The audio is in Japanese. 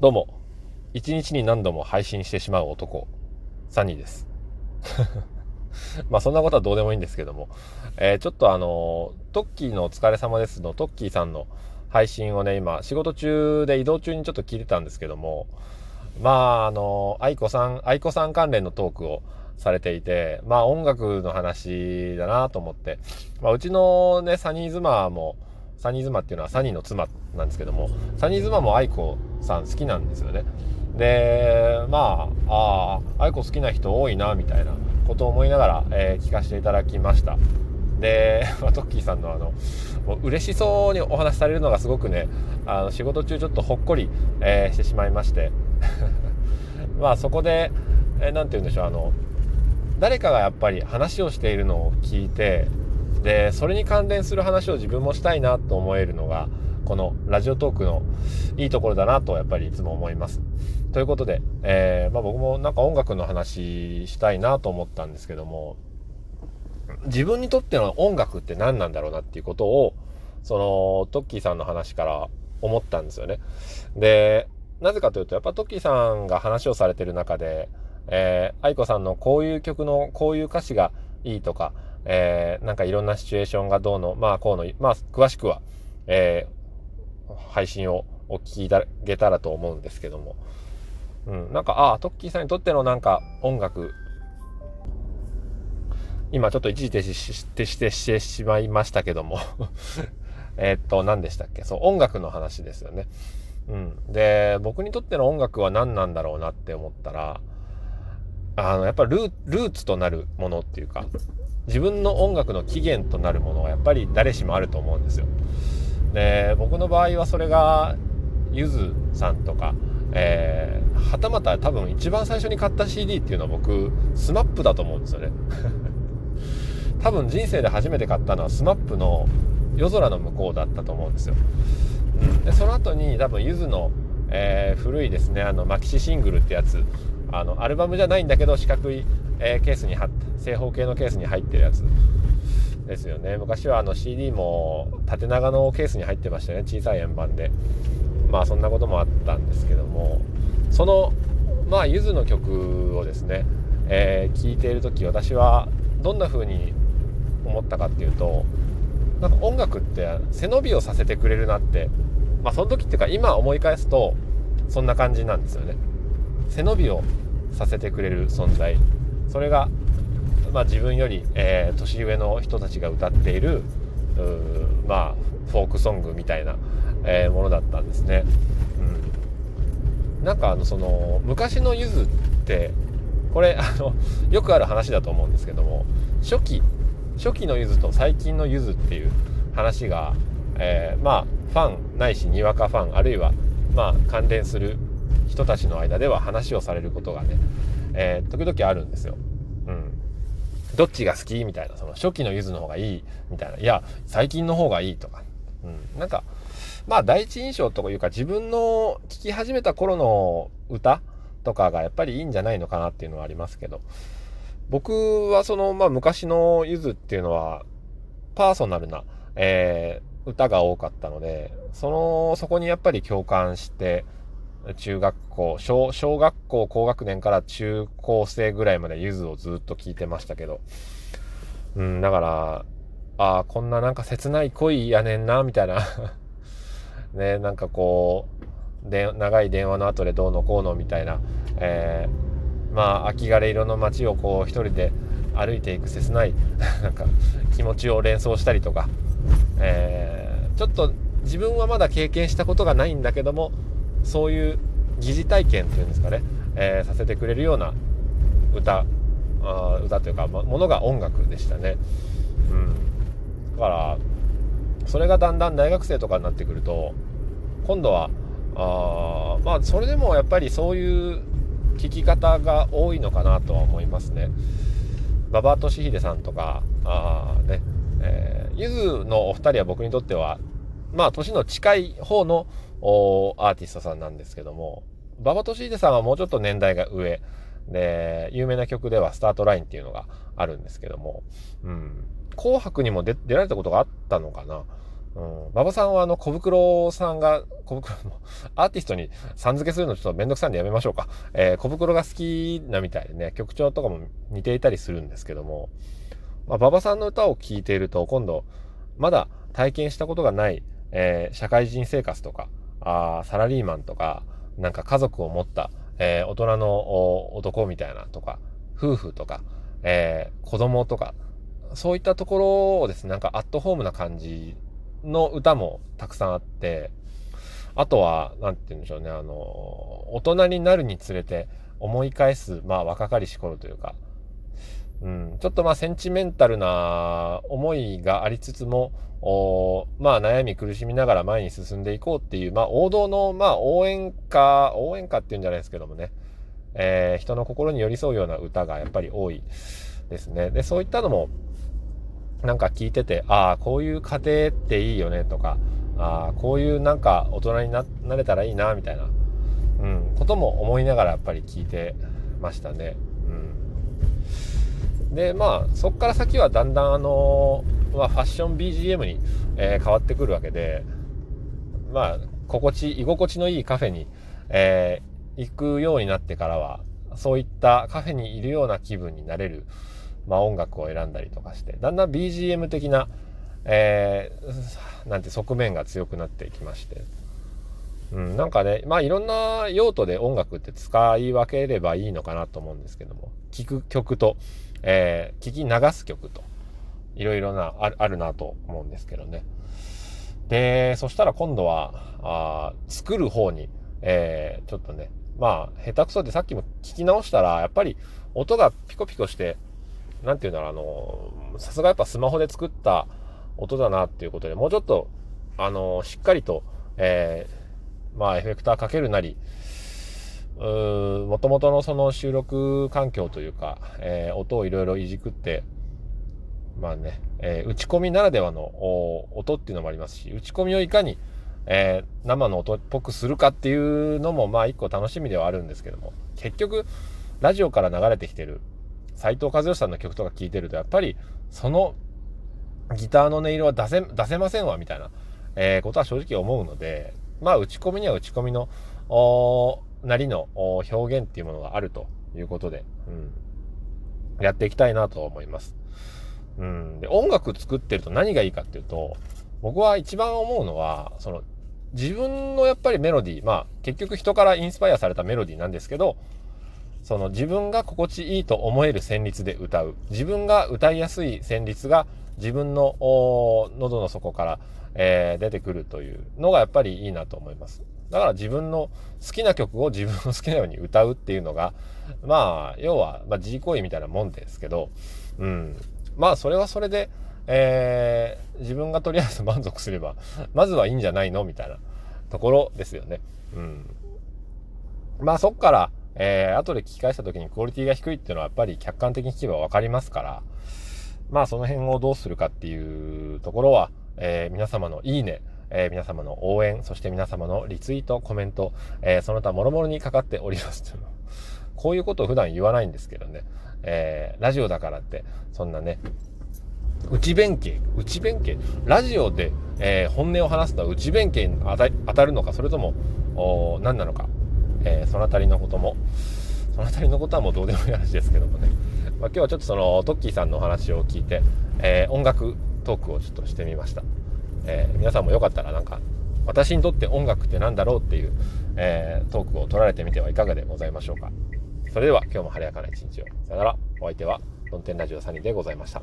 どうも、一日に何度も配信してしまう男、サニーです。まあそんなことはどうでもいいんですけども、えー、ちょっとあの、トッキーのお疲れ様ですのトッキーさんの配信をね、今仕事中で移動中にちょっと聞いてたんですけども、まああの、愛子さん、愛子さん関連のトークをされていて、まあ音楽の話だなと思って、まあうちのね、サニーズマも、サニー妻っていうのはサニーの妻なんですけどもサニー妻も愛子さん好きなんですよね。でまあああ愛子好きな人多いなみたいなことを思いながら、えー、聞かせていただきました。で、まあ、トッキーさんのあのもう嬉しそうにお話しされるのがすごくねあの仕事中ちょっとほっこり、えー、してしまいまして。まあそこで何、えー、て言うんでしょうあの誰かがやっぱり話をしているのを聞いてでそれに関連する話を自分もしたいなと思えるのがこのラジオトークのいいところだなとやっぱりいつも思います。ということで、えー、まあ、僕もなんか音楽の話したいなと思ったんですけども自分にとっての音楽って何なんだろうなっていうことをそのトッキーさんの話から思ったんですよね。でなぜかというとやっぱトッキーさんが話をされてる中で、えー、愛子さんのこういう曲のこういう歌詞がいいとかえー、なんかいろんなシチュエーションがどうの、まあこうの、まあ詳しくは、えー、配信をお聞きいただけたらと思うんですけども、うん、なんか、ああ、トッキーさんにとってのなんか音楽、今ちょっと一時停止してしてしてしまいましたけども えっと、何でしたっけ？そう、音楽の話ですよね。うん。で、僕にとっての音楽は何なんだろうなって思ったら、あの、やっぱルーツとなるものっていうか、自分の音楽の起源となるものはやっぱり誰しもあると思うんですよ。で僕の場合はそれがゆずさんとか、えー、はたまた多分一番最初に買った CD っていうのは僕 SMAP だと思うんですよね。多分人生で初めて買ったのは SMAP の夜空の向こうだったと思うんですよ。でその後に多分ゆずの、えー、古いですねあのマキシシングルってやつあのアルバムじゃないんだけど四角い、えー、ケースに貼って正方形のケースに入ってるやつですよね。昔はあの CD も縦長のケースに入ってましたね。小さい円盤で。まあそんなこともあったんですけども。そのまあゆずの曲をですね、えー、いている時私はどんな風に思ったかっていうとなんか音楽って背伸びをさせてくれるなって。まあその時っていうか今思い返すとそんな感じなんですよね。背伸びをさせてくれる存在それがまあ、自分より、えー、年上の人たちが歌っているまあフォークソングみたいな、えー、ものだったんですね。うん、なんかあのその昔のゆずってこれあのよくある話だと思うんですけども初期初期のゆずと最近のゆずっていう話が、えー、まあファンないしにわかファンあるいはまあ関連する人たちの間では話をされることがね、えー、時々あるんですよ。うん。どっちが好きみたいな、その初期のゆずの方がいいみたいな、いや、最近の方がいいとか、うん、なんか、まあ第一印象というか自分の聴き始めた頃の歌とかがやっぱりいいんじゃないのかなっていうのはありますけど、僕はその、まあ昔のゆずっていうのは、パーソナルな、えー、歌が多かったので、その、そこにやっぱり共感して、中学校小、小学校高学年から中高生ぐらいまでゆずをずっと聞いてましたけど、うん、だから、ああ、こんななんか切ない恋やねんな、みたいな。ね、なんかこう、で、長い電話の後でどうのこうのみたいな、えー、まあ、秋枯れ色の街をこう一人で歩いていく切ない なんか気持ちを連想したりとか、えー、ちょっと自分はまだ経験したことがないんだけどもそういう疑似体験っていうんですかね、えー、させてくれるような歌あ歌というか、ま、ものが音楽でしたね。うん、だからそれがだんだん大学生とかになってくると今度はあまあそれでもやっぱりそういう聞き方が多いのかなとは思いますね。馬場俊秀さんとかあね、えー、ゆずのお二人は僕にとってはまあ年の近い方のアーティストさんなんですけども、馬場俊秀さんはもうちょっと年代が上で、有名な曲ではスタートラインっていうのがあるんですけども、うん。紅白にも出られたことがあったのかなうん。馬場さんはあの小袋さんが、小袋のアーティストにさん付けするのちょっとめんどくさいんでやめましょうか。えー、小袋が好きなみたいでね、曲調とかも似ていたりするんですけども、まあ、馬場さんの歌を聴いていると今度、まだ体験したことがない、えー、社会人生活とか、あサラリーマンとか、なんか家族を持った、えー、大人の男みたいなとか、夫婦とか、えー、子供とか、そういったところをですね、なんかアットホームな感じの歌もたくさんあって、あとは、なんて言うんでしょうね、あの、大人になるにつれて思い返す、まあ若かりし頃というか、うん、ちょっとまあセンチメンタルな思いがありつつも、おまあ悩み苦しみながら前に進んでいこうっていう、まあ王道のまあ応援歌、応援歌っていうんじゃないですけどもね、えー、人の心に寄り添うような歌がやっぱり多いですね。で、そういったのもなんか聞いてて、ああ、こういう家庭っていいよねとか、ああ、こういうなんか大人になれたらいいな、みたいな、うん、ことも思いながらやっぱり聞いてましたね。で、まあ、そっから先はだんだんあの、まあ、ファッション BGM に、えー、変わってくるわけで、まあ、心地、居心地のいいカフェに、えー、行くようになってからは、そういったカフェにいるような気分になれる、まあ、音楽を選んだりとかして、だんだん BGM 的な、えー、なんて側面が強くなっていきまして、うん、なんかね、まあいろんな用途で音楽って使い分ければいいのかなと思うんですけども、聴く曲と、えー、聴き流す曲と、いろいろなあ、あるなと思うんですけどね。で、そしたら今度は、あ作る方に、えー、ちょっとね、まあ、下手くそでさっきも聞き直したら、やっぱり音がピコピコして、なんて言うんだろう、あの、さすがやっぱスマホで作った音だなっていうことで、もうちょっと、あの、しっかりと、えー、まあ、エフェクターかけるなり、もともとのその収録環境というか、えー、音をいろいろいじくって、まあね、えー、打ち込みならではの音っていうのもありますし、打ち込みをいかに、えー、生の音っぽくするかっていうのも、まあ一個楽しみではあるんですけども、結局、ラジオから流れてきてる斎藤和義さんの曲とか聴いてると、やっぱり、そのギターの音色は出せ、出せませんわ、みたいな、えー、ことは正直思うので、まあ、打ち込みには打ち込みの、なりの表現っていうものがあるということで、うん、やっていきたいなと思います。うん、で音楽作ってると何がいいかっていうと、僕は一番思うのは、その、自分のやっぱりメロディー、まあ、結局人からインスパイアされたメロディーなんですけど、その自分が心地いいと思える旋律で歌う。自分が歌いやすい旋律が自分の喉の底から、えー、出てくるというのがやっぱりいいなと思います。だから自分の好きな曲を自分の好きなように歌うっていうのが、まあ、要は、まあ、自行為みたいなもんですけど、うん。まあ、それはそれで、えー、自分がとりあえず満足すれば、まずはいいんじゃないのみたいなところですよね。うん。まあ、そっから、えー、後で聞き返した時にクオリティが低いっていうのはやっぱり客観的に聞けば分かりますから、まあその辺をどうするかっていうところは、えー、皆様のいいね、えー、皆様の応援、そして皆様のリツイート、コメント、えー、その他諸々にかかっておりますという。こういうことを普段言わないんですけどね。えー、ラジオだからって、そんなね、内弁慶、内弁慶、ラジオで、えー、本音を話すとは内弁慶に当たるのか、それとも、何なのか、えー、その辺りのことも、その辺りのことはもうどうでもいい話ですけどもね。まあ、今日はちょっとそのトッキーさんのお話を聞いて、えー、音楽トークをちょっとしてみました。えー、皆さんもよかったらなんか、私にとって音楽って何だろうっていう、えー、トークを取られてみてはいかがでございましょうか。それでは今日も晴れやかな一日を。さよなら。お相手は、ロンテンラジオサニーでございました。